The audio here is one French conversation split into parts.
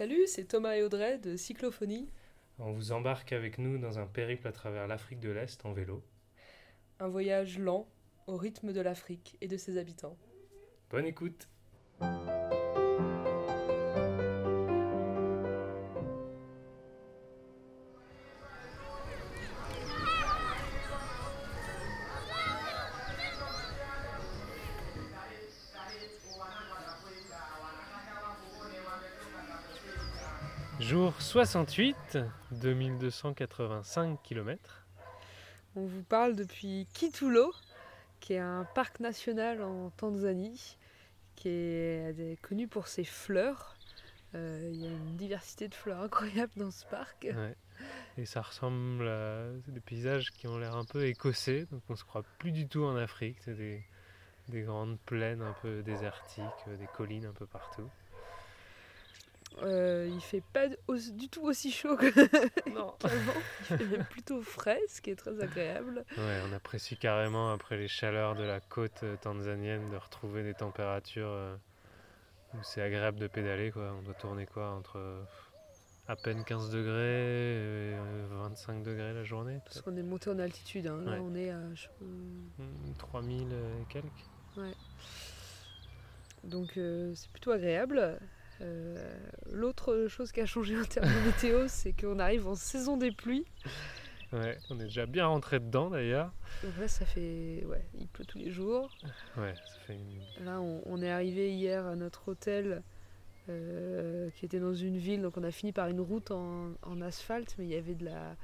Salut, c'est Thomas et Audrey de Cyclophonie. On vous embarque avec nous dans un périple à travers l'Afrique de l'Est en vélo. Un voyage lent au rythme de l'Afrique et de ses habitants. Bonne écoute Jour 68, 2285 km. On vous parle depuis Kitulo, qui est un parc national en Tanzanie, qui est connu pour ses fleurs. Euh, il y a une diversité de fleurs incroyable dans ce parc. Et ça ressemble à des paysages qui ont l'air un peu écossais, donc on se croit plus du tout en Afrique. C'est des, des grandes plaines un peu désertiques, des collines un peu partout. Euh, il fait pas du tout aussi chaud que qu'avant. Il fait même plutôt frais, ce qui est très agréable. Ouais, on apprécie carrément après les chaleurs de la côte euh, tanzanienne de retrouver des températures euh, où c'est agréable de pédaler. Quoi. On doit tourner quoi entre à peine 15 degrés et 25 degrés la journée. Parce qu'on est monté en altitude. Hein. Là, on est à 3000 hmm, et quelques. Ouais. Donc c'est plutôt agréable. Euh, l'autre chose qui a changé en termes de météo, c'est qu'on arrive en saison des pluies. Ouais, on est déjà bien rentré dedans d'ailleurs. Donc là, ça fait. Ouais, il pleut tous les jours. Ouais, ça fait une... Là, on, est arrivé hier à notre hôtel euh, qui était dans une ville. Donc on a fini par une route en, asphalte, mais il y avait de la.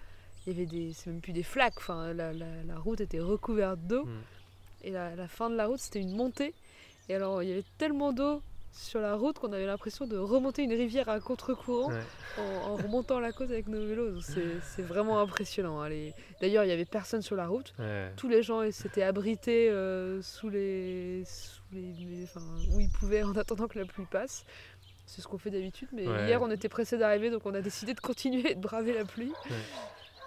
Il y avait des. C'est même plus des flaques. Enfin, la, la, route était recouverte d'eau. Hmm. Et à la fin de la route, c'était une montée. Et alors, il y avait tellement d'eau sur la route qu'on avait l'impression de remonter une rivière à contre-courant en, remontant la côte avec nos vélos. C'est vraiment impressionnant. Hein, d'ailleurs, il n'y avait personne sur la route. Tous les gens s'étaient abrités euh, sous les, où ils pouvaient en attendant que la pluie passe. C'est ce qu'on fait d'habitude. Mais hier, on était pressé d'arriver, donc on a décidé de continuer et de braver la pluie.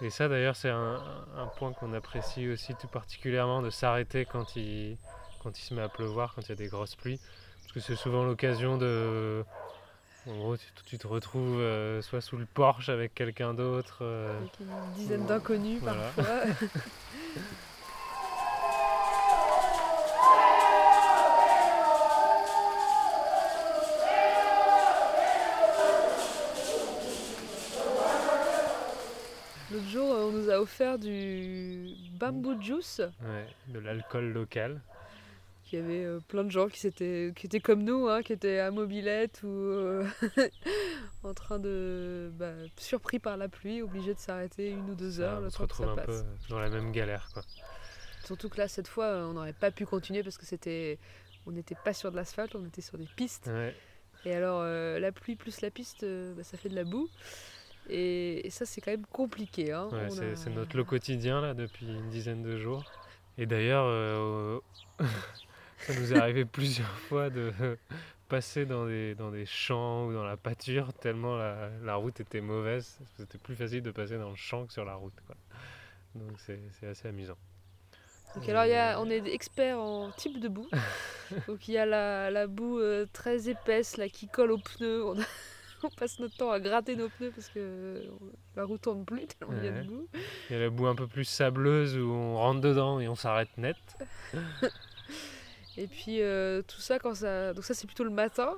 Et ça, d'ailleurs, c'est un, un, point qu'on apprécie aussi tout particulièrement, de s'arrêter quand il, quand il se met à pleuvoir, quand il y a des grosses pluies. Parce que c'est souvent l'occasion de. En gros, tu, te retrouves euh, soit sous le porche avec quelqu'un d'autre. Euh, avec une dizaine d'inconnus parfois. L'autre jour, on nous a offert du bamboo juice. Ouais, de l'alcool local. Il y avait euh, plein de gens qui, étaient, qui étaient comme nous, hein, qui étaient à mobilette ou euh, en train de. Bah, surpris par la pluie, obligés de s'arrêter une ou deux heures. on se retrouve un peu dans la même galère. Quoi. Surtout que là, cette fois, on n'aurait pas pu continuer parce que c'était. On n'était pas sur de l'asphalte, on était sur des pistes. Et alors, euh, la pluie plus la piste, bah, ça fait de la boue. Et, ça, c'est quand même compliqué. Hein. c'est notre lot quotidien là depuis une dizaine de jours. Et d'ailleurs, Ça nous est arrivé plusieurs fois de passer dans des, dans des champs ou dans la pâture tellement la, la route était mauvaise. C'était plus facile de passer dans le champ que sur la route. Quoi. Donc c'est assez amusant. Donc alors y a, on est expert en type de boue. Donc il y a la, la boue euh, très épaisse là, qui colle aux pneus. On, on, passe notre temps à gratter nos pneus parce que la route tourne plus tellement il y a de boue. Il y a la boue un peu plus sableuse où on rentre dedans et on s'arrête net. Et puis euh, tout ça, quand ça. Donc ça, c'est plutôt le matin.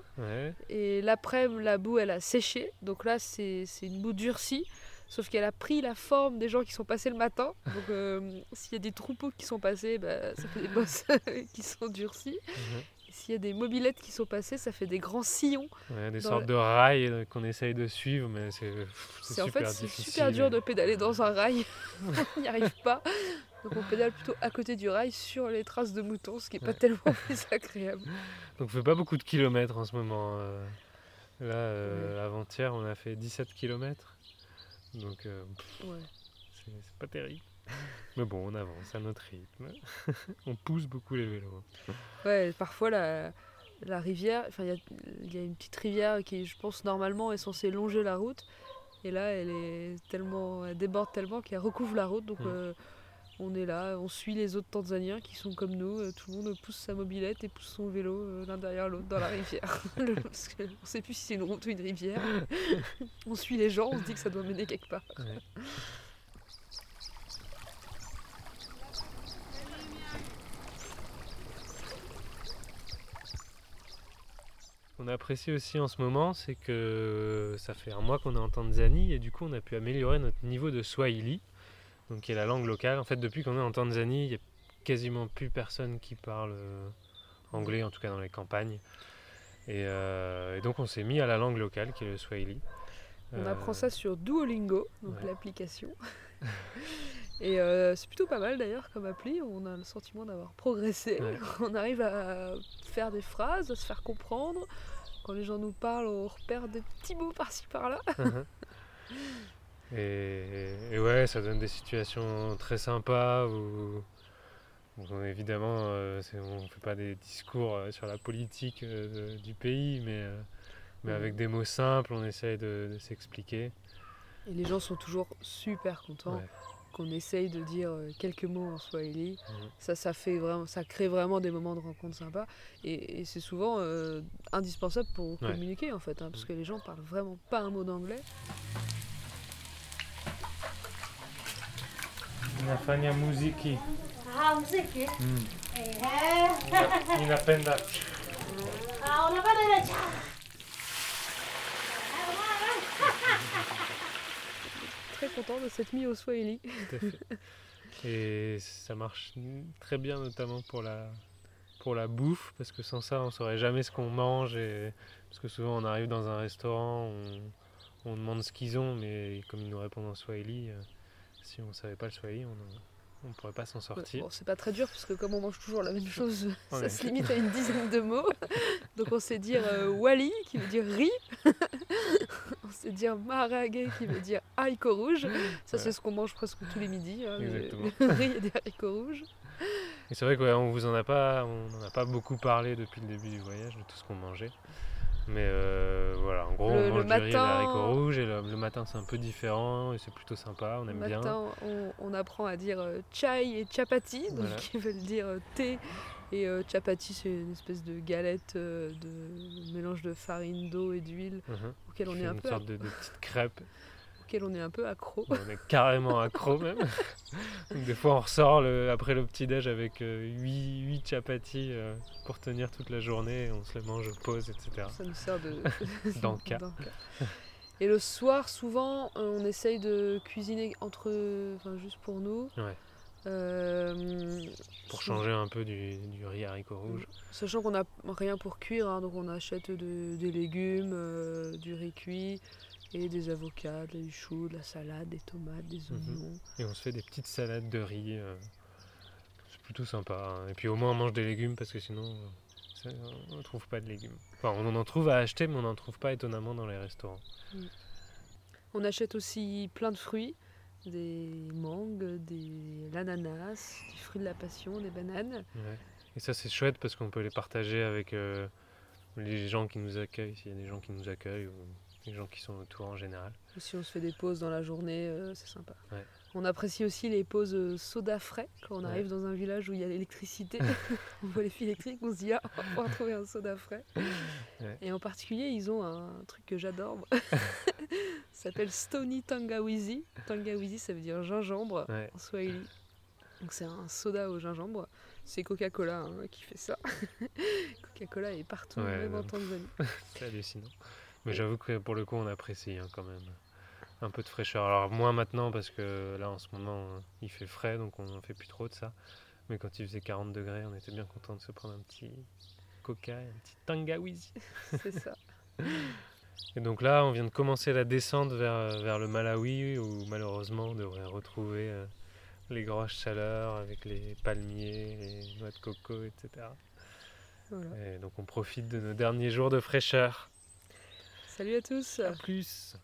Et l'après-midi, la boue, elle a séché. Donc là, c'est une boue durcie. Sauf qu'elle a pris la forme des gens qui sont passés le matin. Donc euh, s'il y a des troupeaux qui sont passés, bah, ça fait des bosses qui sont durcis. Mhm. S'il y a des mobilettes qui sont passées, ça fait des grands sillons. des sortes de rails euh, qu'on essaye de suivre, mais c'est super en fait, C'est super dur de pédaler dans un rail. On n'y arrive pas. Donc on pédale plutôt à côté du rail sur les traces de moutons, ce qui n'est pas tellement plus agréable. Donc on fait pas beaucoup de kilomètres en ce moment. Euh. Là, euh, avant-hier, on a fait 17 kilomètres. Donc euh, c'est pas terrible. Mais bon, on avance à notre rythme. on pousse beaucoup les vélos. Ouais, parfois la, la rivière, enfin il y, y, a une petite rivière qui, je pense, normalement est censée longer la route. Et là, elle est tellement, elle déborde tellement qu'elle recouvre la route. Donc mm On est là, on suit les autres Tanzaniens qui sont comme nous. euh, Tout le monde pousse sa mobilette et pousse son vélo euh, l'un derrière l'autre dans la rivière. Le- Parce que on sait plus si c'est une route ou une rivière. on suit les gens, on se dit que ça doit mener quelque part. Ouais. Ce qu'on apprécie aussi en ce moment, c'est que ça fait un mois qu'on est en Tanzanie et du coup on a pu améliorer notre niveau de Swahili, donc qui est la langue locale. En fait, depuis qu'on est en Tanzanie, il n'y a quasiment plus personne qui parle euh, anglais, en tout cas dans les campagnes. Et, euh, et donc on s'est mis à la langue locale qui est le Swahili. On Euh, apprend ça sur Duolingo, donc ouais. l'application. Et euh, c'est plutôt pas mal d'ailleurs comme appli, on a le sentiment d'avoir progressé. Ouais. On arrive à faire des phrases, à se faire comprendre. Quand les gens nous parlent, on repère des petits mots par-ci par-là. et, et ouais, ça donne des situations très sympas où, où on- évidemment, euh, on ne fait pas des discours euh, sur la politique euh, du pays, mais, euh, mais avec des mots simples, on essaye de, de s'expliquer. Et les gens sont toujours super contents Ouais. qu'on essaye de dire quelques mots en swahili. Ça, ça, fait vraiment, ça crée vraiment des moments de rencontre sympas. Et, et c'est souvent indispensable pour Ouais. communiquer en fait, hein, parce que les gens parlent vraiment pas un mot d'anglais. Inafanya muziki. Ah? Mm. Ehe. Ninapenda. Ah, unapenda ile cha. Très content de cette mise au swahili. Tout à fait. Et ça marche très bien, notamment pour la, pour la bouffe, parce que sans ça, on saurait jamais ce qu'on mange. Et, parce que souvent, on arrive dans un restaurant, on, on demande ce qu'ils ont, mais comme ils nous répondent en swahili, euh, si on savait pas le swahili, on ne pourrait pas s'en sortir. Bon, c'est pas très dur parce que comme on mange toujours la même chose, En ça se limite à une dizaine de mots. Donc on sait dire euh, wali qui veut dire riz. on sait dire maharage qui veut dire haricot rouge. Ça c'est ce qu'on mange presque tous les midis. hein, le- Exactement. le riz et des haricots rouges. Et c'est vrai qu'on vous en a pas, on n'en a pas beaucoup parlé depuis le début du voyage, de tout ce qu'on mangeait. Mais euh, voilà, en gros, Le- on le mange du riz et des matin- haricots rouges, et le, le matin, c'est un peu différent, et c'est plutôt sympa, on Le aime bien. matin, on, apprend à dire euh, chai et chapati, donc Voilà. qui veulent dire euh, thé. Et euh, chapati, c'est une espèce de galette euh, de mélange de farine, d'eau et d'huile Mhm. auquel on est un une peu, sorte de, de petite crêpe. auquel on est un peu accro. On est carrément accro même. Donc, des fois on ressort le- après le petit déj avec 8, chapatis euh, pour tenir toute la journée, on se les mange aux pauses, etc. Ça nous sert de D'encas. Et le soir, souvent, euh, on essaye de cuisiner entre, enfin juste pour nous. Ouais. Euh, Pour changer un peu du, du riz haricot rouge. Sachant qu'on n'a rien pour cuire, hein, donc on achète de- des légumes, euh, du riz cuit et des avocats, des choux, de la salade, des tomates, des Mhm. oignons. Et on se fait des petites salades de riz. euh, c'est plutôt sympa. hein. Et puis au moins on mange des légumes parce que sinon euh, ça, on ne trouve pas de légumes. Enfin on en trouve à acheter mais on n'en trouve pas étonnamment dans les restaurants. On achète aussi plein de fruits, des mangues, des l'ananas, des fruits de la passion, des bananes. Ouais. Et ça c'est chouette parce qu'on peut les partager avec euh, les gens qui nous accueillent, s'il y a des gens qui nous accueillent ou les gens qui sont autour en général. Si on se fait des pauses dans la journée, euh, c'est sympa. Ouais. On apprécie aussi les pauses euh, soda frais quand on Ouais. arrive dans un village où il y a l'électricité. on voit les fils électriques, on se dit ah, on va pouvoir trouver un soda frais. Ouais. Et en particulier, ils ont un truc que j'adore. Ça s'appelle Stony Tangawizi. Tangawizi, ça veut dire gingembre en swahili. Donc c'est un soda au gingembre. C'est Coca-Cola hein, qui fait ça. Coca-Cola est partout, même en. Tanzanie. C'est hallucinant. Mais j'avoue que pour le coup, on apprécie hein, quand même un peu de fraîcheur. Alors moins maintenant parce que là en ce moment euh, il fait frais donc on n'en fait plus trop de ça. Mais quand il faisait 40 degrés, on était bien content de se prendre un petit coca et un petit tangawizi. C'est ça. Et donc là, on vient de commencer la descente vers, vers le Malawi où malheureusement on devrait retrouver euh, les grosses chaleurs avec les palmiers, les noix de coco, etc. Voilà. Et donc on profite de nos derniers jours de fraîcheur. Salut à tous. Plus